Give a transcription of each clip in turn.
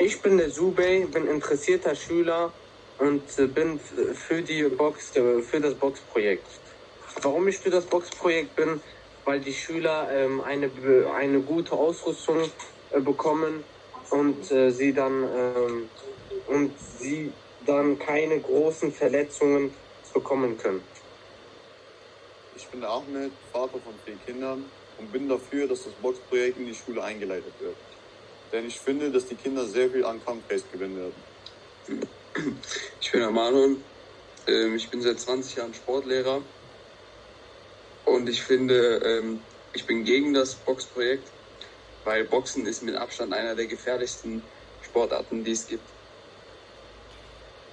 Ich bin der Subey, bin interessierter Schüler und äh, bin für die Box, äh, für das Boxprojekt. Warum ich für das Boxprojekt bin, weil die Schüler ähm, eine, eine gute Ausrüstung äh, bekommen und äh, sie dann ähm, und sie dann keine großen Verletzungen bekommen können. Ich bin Ahmed, Vater von vier Kindern und bin dafür, dass das Boxprojekt in die Schule eingeleitet wird. Denn ich finde, dass die Kinder sehr viel an Kampfgeist gewinnen werden. Ich bin der Manuel. Ähm, ich bin seit 20 Jahren Sportlehrer. Und ich finde, ähm, ich bin gegen das Boxprojekt, weil Boxen ist mit Abstand einer der gefährlichsten Sportarten, die es gibt.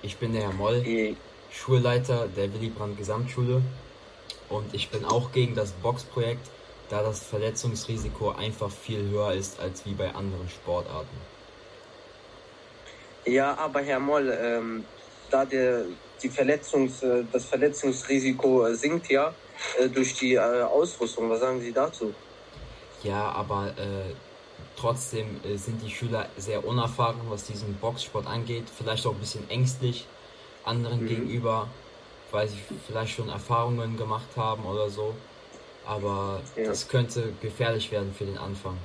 Ich bin der Herr Moll, Schulleiter der Willy Brandt Gesamtschule. Und ich bin auch gegen das Boxprojekt, da das Verletzungsrisiko einfach viel höher ist als wie bei anderen Sportarten. Ja, aber Herr Moll, ähm, da der, die Verletzungs, äh, das Verletzungsrisiko sinkt ja äh, durch die äh, Ausrüstung. Was sagen Sie dazu? Ja, aber äh, trotzdem äh, sind die Schüler sehr unerfahren, was diesen Boxsport angeht. Vielleicht auch ein bisschen ängstlich anderen mhm. gegenüber, weil sie vielleicht schon Erfahrungen gemacht haben oder so. Aber ja. das könnte gefährlich werden für den Anfang.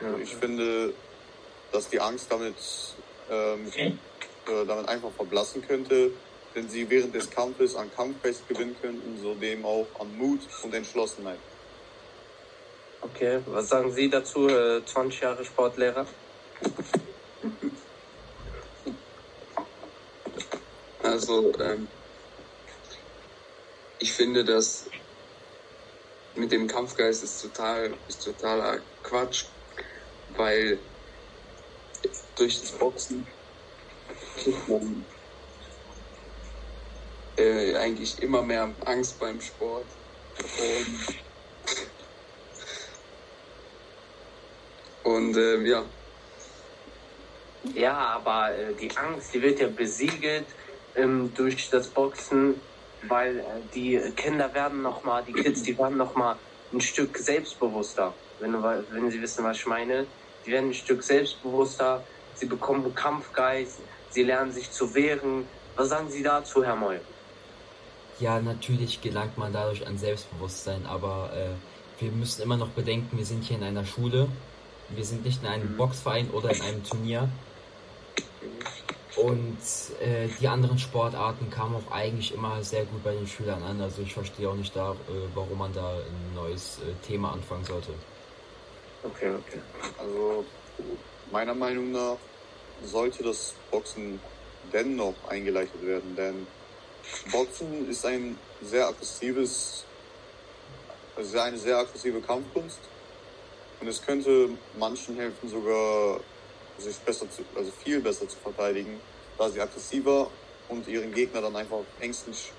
Ja. Ich finde, dass die Angst damit ähm, äh, damit einfach verblassen könnte, wenn sie während des Kampfes an Kampfgeist gewinnen könnten, so dem auch an Mut und Entschlossenheit. Okay, was sagen Sie dazu, äh, 20 Jahre Sportlehrer? Also, ähm, ich finde, dass mit dem Kampfgeist ist total, ist totaler Quatsch, weil durch das Boxen kriegt man äh, eigentlich immer mehr Angst beim Sport. Und, und äh, ja. Ja, aber äh, die Angst, die wird ja besiegelt ähm, durch das Boxen, weil äh, die Kinder werden nochmal, die Kids, die werden nochmal ein Stück selbstbewusster, wenn, wenn sie wissen, was ich meine. Die werden ein Stück selbstbewusster, sie bekommen Kampfgeist, sie lernen sich zu wehren. Was sagen Sie dazu, Herr Moll? Ja, natürlich gelangt man dadurch an Selbstbewusstsein, aber äh, wir müssen immer noch bedenken, wir sind hier in einer Schule, wir sind nicht in einem mhm. Boxverein oder in einem Turnier. Und äh, die anderen Sportarten kamen auch eigentlich immer sehr gut bei den Schülern an. Also ich verstehe auch nicht da, äh, warum man da ein neues äh, Thema anfangen sollte. Okay, okay. Also meiner Meinung nach sollte das Boxen dennoch eingeleitet werden, denn Boxen ist ein sehr aggressives, also eine sehr aggressive Kampfkunst und es könnte manchen helfen, sogar sich besser zu, also viel besser zu verteidigen, da sie aggressiver und ihren Gegner dann einfach ängstlich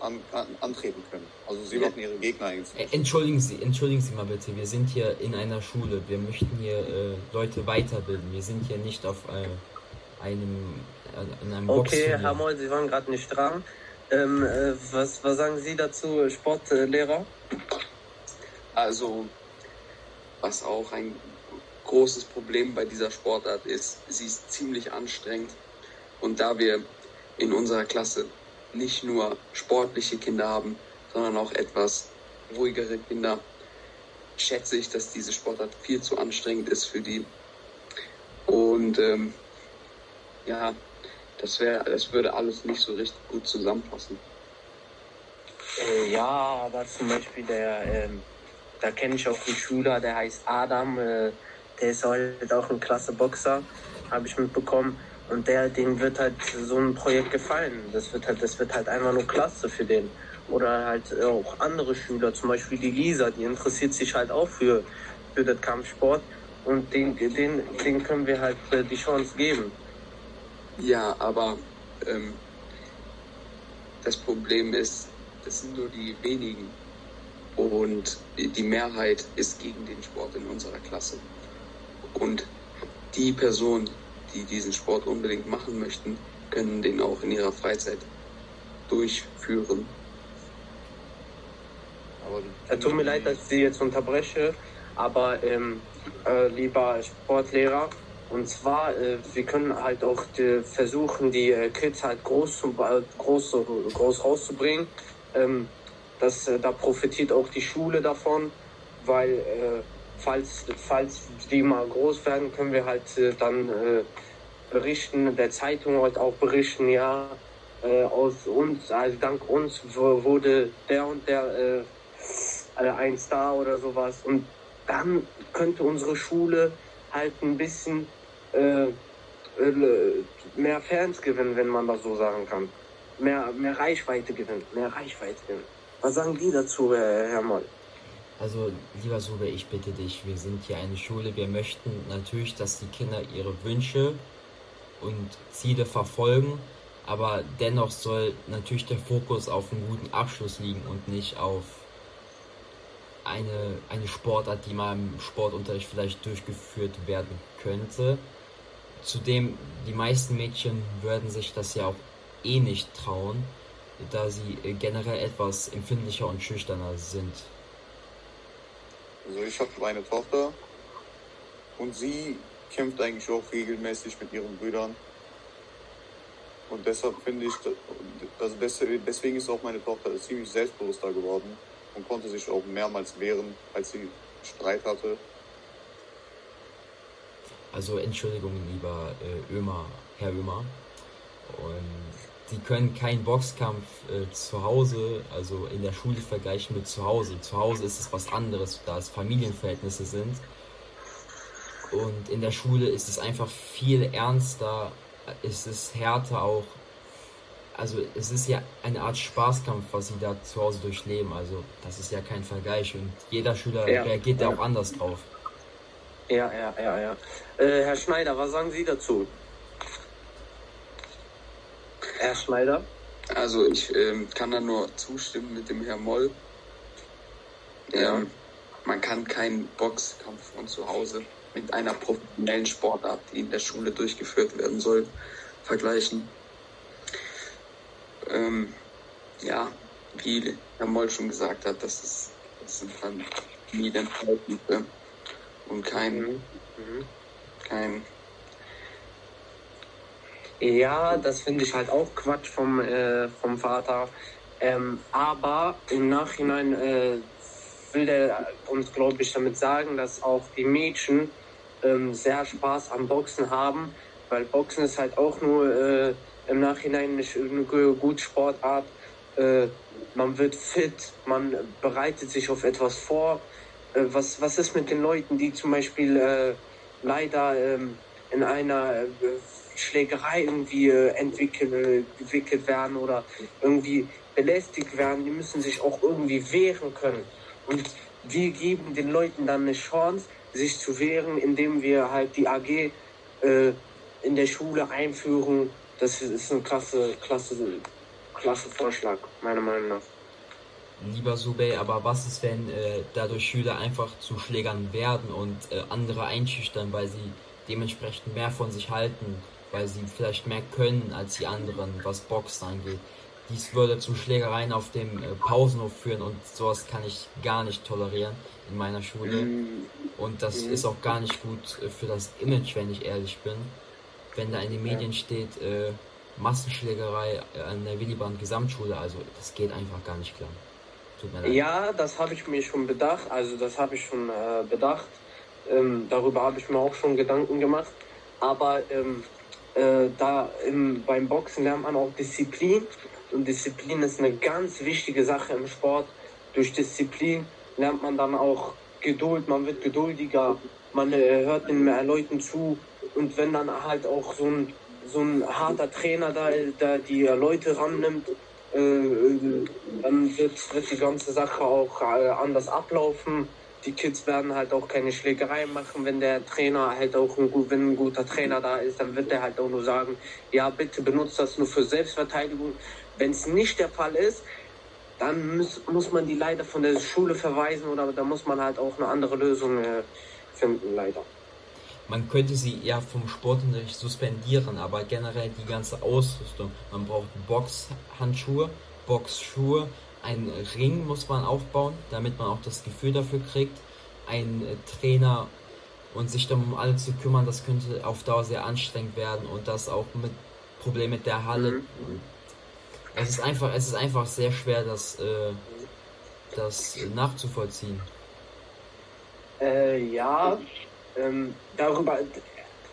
an, an, antreten können. Also sie machen ihre Gegner ängstlich. Entschuldigen Sie, entschuldigen Sie mal bitte, wir sind hier in einer Schule, wir möchten hier äh, Leute weiterbilden, wir sind hier nicht auf äh, einem, äh, in einem Okay, Herr Moll, Sie waren gerade nicht dran. Ähm, äh, was, was sagen Sie dazu, Sportlehrer? Also, was auch ein großes Problem bei dieser Sportart ist, sie ist ziemlich anstrengend. Und da wir in unserer Klasse nicht nur sportliche Kinder haben, sondern auch etwas ruhigere Kinder, schätze ich, dass diese Sportart viel zu anstrengend ist für die. Und ähm, ja, das wäre, das würde alles nicht so richtig gut zusammenpassen. Äh, ja, aber zum Beispiel der, ähm, da kenne ich auch einen Schüler, der heißt Adam, äh, der ist halt auch ein klasse Boxer, habe ich mitbekommen. Und der, dem wird halt so ein Projekt gefallen. Das wird halt, das wird halt einfach nur klasse für den. Oder halt auch andere Schüler, zum Beispiel die Lisa, die interessiert sich halt auch für, für den Kampfsport. Und den, den, den können wir halt äh, die Chance geben. Ja, aber ähm, das Problem ist, das sind nur die wenigen. Und die Mehrheit ist gegen den Sport in unserer Klasse. Und die Personen, die diesen Sport unbedingt machen möchten, können den auch in ihrer Freizeit durchführen. Aber tut mir leid, dass ich Sie jetzt unterbreche, aber ähm, äh, lieber Sportlehrer, Und zwar, äh, wir können halt auch die, versuchen, die äh, Kids halt groß, zu, groß, groß rauszubringen. Ähm, das, äh, da profitiert auch die Schule davon, weil äh, falls, falls die mal groß werden, können wir halt äh, dann äh, berichten, der Zeitung halt auch berichten, ja, äh, aus uns, also dank uns wurde der und der ein Star oder sowas. Und dann könnte unsere Schule halt ein bisschen äh, mehr Fans gewinnen, wenn man das so sagen kann. Mehr, mehr Reichweite gewinnen, mehr Reichweite gewinnen. Was sagen die dazu, Herr Moll? Also, lieber Sube, ich bitte dich, wir sind hier eine Schule. Wir möchten natürlich, dass die Kinder ihre Wünsche und Ziele verfolgen, aber dennoch soll natürlich der Fokus auf einen guten Abschluss liegen und nicht auf eine, eine Sportart, die mal im Sportunterricht vielleicht durchgeführt werden könnte. Zudem, die meisten Mädchen würden sich das ja auch eh nicht trauen, da sie generell etwas empfindlicher und schüchterner sind. Also ich habe eine Tochter und sie kämpft eigentlich auch regelmäßig mit ihren Brüdern. Und deshalb finde ich, also deswegen ist auch meine Tochter ziemlich selbstbewusster geworden und konnte sich auch mehrmals wehren, als sie Streit hatte. Also Entschuldigung, lieber äh, Ömer, Herr Ömer. Und Sie können keinen Boxkampf äh, zu Hause, also in der Schule vergleichen mit zu Hause. Zu Hause ist es was anderes, da es Familienverhältnisse sind. Und in der Schule ist es einfach viel ernster, ist es härter auch. Also es ist ja eine Art Spaßkampf, was sie da zu Hause durchleben. Also das ist ja kein Vergleich und jeder Schüler ja, reagiert ja auch anders drauf. Ja, ja, ja, ja. Äh, Herr Schneider, was sagen Sie dazu? Herr Schneider? Also ich ähm, kann da nur zustimmen mit dem Herrn Moll. Ja. Ähm, man kann keinen Boxkampf von zu Hause mit einer professionellen Sportart, die in der Schule durchgeführt werden soll, vergleichen. Ähm, ja, wie Herr Moll schon gesagt hat, das, ist, das sind Familienverhältnisse und kein, mhm. kein ja, das finde ich halt auch Quatsch vom, äh, vom Vater. Ähm, aber im Nachhinein äh, will der uns, glaube ich, damit sagen, dass auch die Mädchen ähm, sehr Spaß am Boxen haben, weil Boxen ist halt auch nur äh, im Nachhinein eine, eine gute Sportart. Äh, man wird fit, man bereitet sich auf etwas vor. Äh, was, was ist mit den Leuten, die zum Beispiel äh, leider ähm, in einer Schlägerei irgendwie äh, entwickelt, entwickelt werden oder irgendwie belästigt werden, die müssen sich auch irgendwie wehren können. Und wir geben den Leuten dann eine Chance, sich zu wehren, indem wir halt die AG äh, in der Schule einführen. Das ist ein klasse, klasse, klasse Vorschlag, meiner Meinung nach. Lieber Subey, aber was ist, wenn äh, dadurch Schüler einfach zu Schlägern werden und äh, andere einschüchtern, weil sie dementsprechend mehr von sich halten? weil sie vielleicht mehr können als die anderen, was Boxen angeht. Dies würde zu Schlägereien auf dem äh, Pausenhof führen und sowas kann ich gar nicht tolerieren in meiner Schule. Mhm. Und das mhm. ist auch gar nicht gut äh, für das Image, wenn ich ehrlich bin. Wenn da in den Medien steht, äh, Massenschlägerei an der Williband Gesamtschule, also das geht einfach gar nicht klar. Tut mir leid. Ja, das habe ich mir schon bedacht, also das habe ich schon äh, bedacht. Ähm, darüber habe ich mir auch schon Gedanken gemacht. Aber ähm, äh, da im, beim Boxen lernt man auch Disziplin. Und Disziplin ist eine ganz wichtige Sache im Sport. Durch Disziplin lernt man dann auch Geduld, man wird geduldiger, man äh, hört den äh, Leuten zu. Und wenn dann halt auch so ein, so ein harter Trainer da, da die Leute rannimmt, äh, äh, dann wird, wird die ganze Sache auch äh, anders ablaufen die Kids werden halt auch keine Schlägerei machen, wenn der Trainer halt auch ein, wenn ein guter Trainer da ist, dann wird er halt auch nur sagen, ja bitte benutzt das nur für Selbstverteidigung. Wenn es nicht der Fall ist, dann muss, muss man die leider von der Schule verweisen oder da muss man halt auch eine andere Lösung äh, finden, leider. Man könnte sie ja vom Sportunterricht suspendieren, aber generell die ganze Ausrüstung. Man braucht Boxhandschuhe, Boxschuhe, ein Ring muss man aufbauen, damit man auch das Gefühl dafür kriegt. Ein äh, Trainer und sich dann um alle zu kümmern, das könnte auf Dauer sehr anstrengend werden und das auch mit Problem mit der Halle. Mhm. Es ist einfach, es ist einfach sehr schwer, das, äh, das nachzuvollziehen. Äh, ja, ähm, darüber,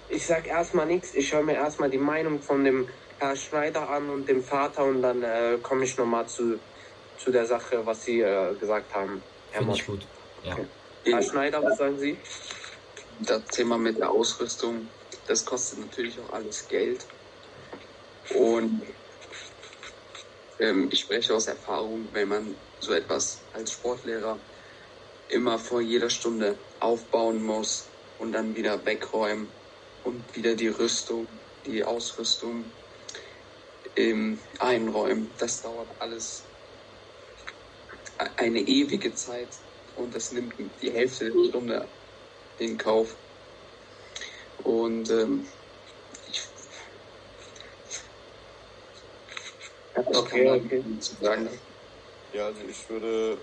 ich sag erstmal nichts, ich höre mir erstmal die Meinung von dem Herr Schneider an und dem Vater und dann äh, komme ich nochmal zu, zu der Sache, was Sie äh, gesagt haben. Finde ich gut, ja. Okay. Herr Schneider, was sagen Sie? Das Thema mit der Ausrüstung, das kostet natürlich auch alles Geld. Und ähm, ich spreche aus Erfahrung, wenn man so etwas als Sportlehrer immer vor jeder Stunde aufbauen muss und dann wieder wegräumen und wieder die Rüstung, die Ausrüstung ähm, einräumen. Das dauert alles eine ewige Zeit und das nimmt die Hälfte der Stunde in Kauf. Und ähm, ich okay, okay. Zu sagen. Ja, also ich würde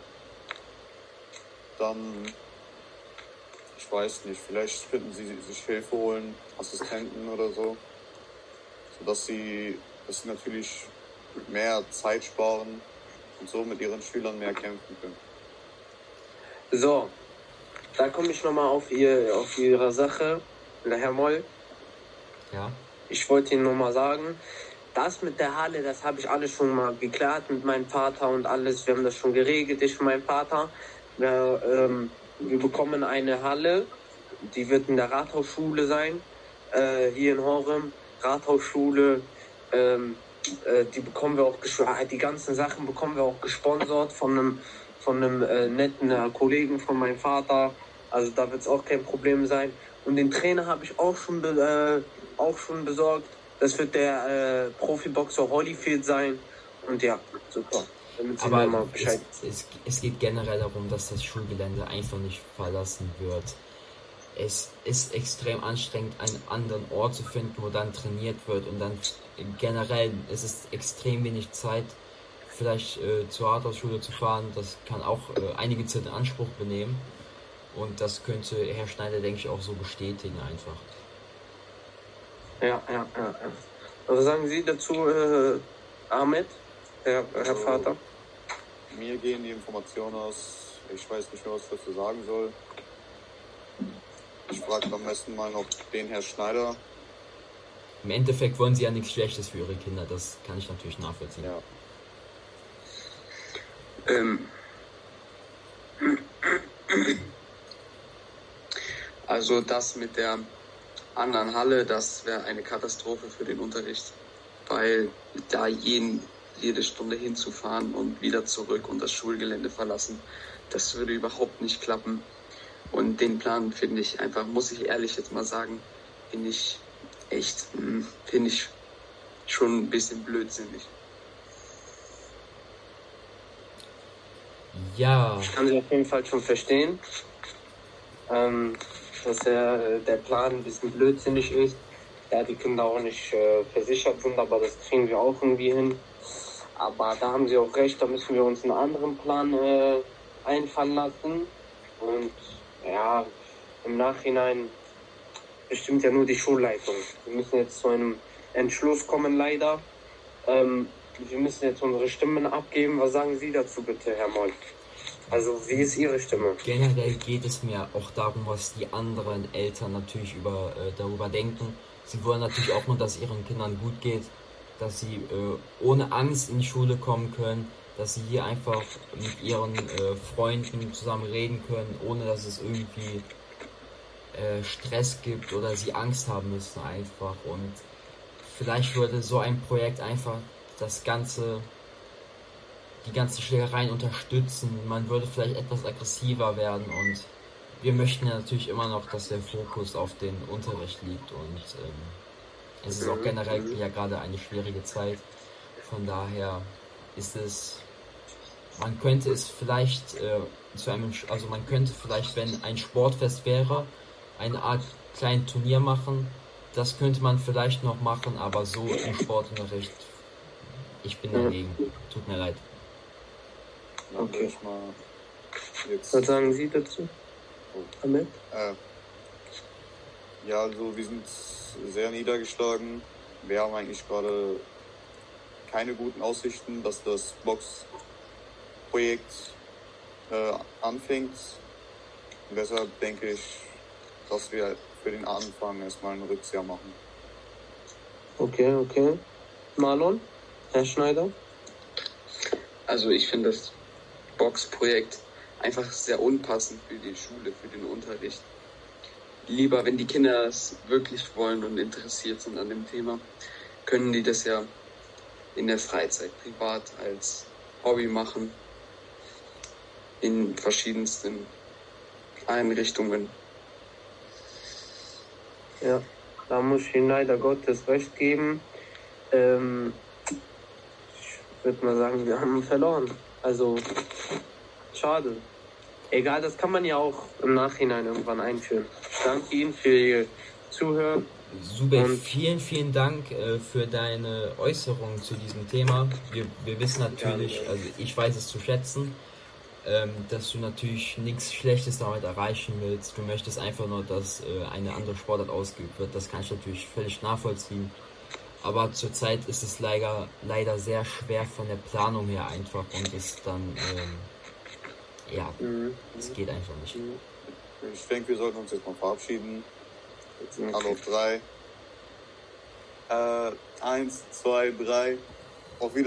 dann, ich weiß nicht, vielleicht könnten sie sich Hilfe holen, Assistenten oder so, sodass sie, dass sie natürlich mehr Zeit sparen und so mit ihren Schülern mehr kämpfen können. So, da komme ich nochmal auf, ihr, auf Ihre Sache, Herr Moll. Ja. Ich wollte Ihnen nochmal sagen, das mit der Halle, das habe ich alles schon mal geklärt mit meinem Vater und alles. Wir haben das schon geregelt, ich und mein Vater. Wir, ähm, wir bekommen eine Halle, die wird in der Rathausschule sein, äh, hier in Horem. Rathausschule, ähm, äh, die bekommen wir auch, die ganzen Sachen bekommen wir auch gesponsert von einem von einem äh, netten äh, Kollegen von meinem Vater. Also da wird es auch kein Problem sein. Und den Trainer habe ich auch schon, äh, auch schon besorgt. Das wird der äh, Profiboxer Holyfield sein. Und ja, super. Aber es, es, es, geht generell darum, dass das Schulgelände einfach nicht verlassen wird. Es ist extrem anstrengend, einen anderen Ort zu finden, wo dann trainiert wird und dann generell es ist extrem wenig Zeit vielleicht äh, zur Rathausschule zu fahren, das kann auch äh, einige Zeit in Anspruch benehmen. Und das könnte Herr Schneider, denke ich, auch so bestätigen einfach. Ja, ja, ja. Was sagen Sie dazu, äh, Ahmed, Herr, Herr also, Vater? Mir gehen die Informationen aus, ich weiß nicht mehr, was ich dazu sagen soll. Ich frage am besten mal noch den Herr Schneider. Im Endeffekt wollen Sie ja nichts Schlechtes für Ihre Kinder, das kann ich natürlich nachvollziehen. Ja. Ähm, also das mit der anderen Halle, das wäre eine Katastrophe für den Unterricht, weil da jeden, jede Stunde hinzufahren und wieder zurück und das Schulgelände verlassen, das würde überhaupt nicht klappen. Und den Plan finde ich einfach, muss ich ehrlich jetzt mal sagen, finde ich echt, hm, finde ich schon ein bisschen blödsinnig. Ja. Ich kann sie auf jeden Fall schon verstehen, ähm, dass der, der Plan ein bisschen blödsinnig ist, da die Kinder auch nicht äh, versichert sind, aber das kriegen wir auch irgendwie hin. Aber da haben sie auch recht, da müssen wir uns einen anderen Plan äh, einfallen lassen. Und ja, im Nachhinein bestimmt ja nur die Schulleitung. Wir müssen jetzt zu einem Entschluss kommen, leider. Ähm, wir müssen jetzt unsere Stimmen abgeben. Was sagen Sie dazu bitte, Herr Moll? Also, wie ist Ihre Stimme? Generell geht es mir auch darum, was die anderen Eltern natürlich über, äh, darüber denken. Sie wollen natürlich auch nur, dass ihren Kindern gut geht, dass sie äh, ohne Angst in die Schule kommen können, dass sie hier einfach mit ihren äh, Freunden zusammen reden können, ohne dass es irgendwie äh, Stress gibt oder sie Angst haben müssen einfach. Und vielleicht würde so ein Projekt einfach das Ganze, die ganzen Schlägereien unterstützen. Man würde vielleicht etwas aggressiver werden und wir möchten ja natürlich immer noch, dass der Fokus auf den Unterricht liegt und ähm, es ist auch mhm. generell ja gerade eine schwierige Zeit. Von daher ist es, man könnte es vielleicht äh, zu einem, also man könnte vielleicht, wenn ein Sportfest wäre, eine Art kleinen Turnier machen. Das könnte man vielleicht noch machen, aber so im Sportunterricht ich bin dagegen. Tut mir leid. Okay. Was sagen Sie dazu? Oh. Ahmed? Äh, Ja, also wir sind sehr niedergeschlagen. Wir haben eigentlich gerade keine guten Aussichten, dass das Box-Projekt äh, anfängt. Und deshalb denke ich, dass wir für den Anfang erstmal ein Rückzieher machen. Okay, okay. Marlon, Herr Schneider? Also ich finde das Box-Projekt einfach sehr unpassend für die Schule, für den Unterricht. Lieber, wenn die Kinder es wirklich wollen und interessiert sind an dem Thema, können die das ja in der Freizeit privat als Hobby machen. In verschiedensten Einrichtungen. Ja, da muss ich Ihnen leider Gottes recht geben. Ähm, ich würde mal sagen, wir haben verloren. Also, schade. Egal, das kann man ja auch im Nachhinein irgendwann einführen. Ich danke Ihnen für Ihr Zuhören. Super, Und- vielen, vielen Dank äh, für deine Äußerung zu diesem Thema. Wir, wir wissen natürlich, also ich weiß es zu schätzen, ähm, dass du natürlich nichts Schlechtes damit erreichen willst. Du möchtest einfach nur, dass äh, eine andere Sportart ausgeübt wird. Das kann ich natürlich völlig nachvollziehen. Aber zurzeit ist es leider, leider sehr schwer von der Planung her einfach und ist dann, ähm, ja, Mhm. es geht einfach nicht. Ich denke, wir sollten uns jetzt mal verabschieden. Alle auf drei. Äh, eins, zwei, drei. Auf Wiedersehen.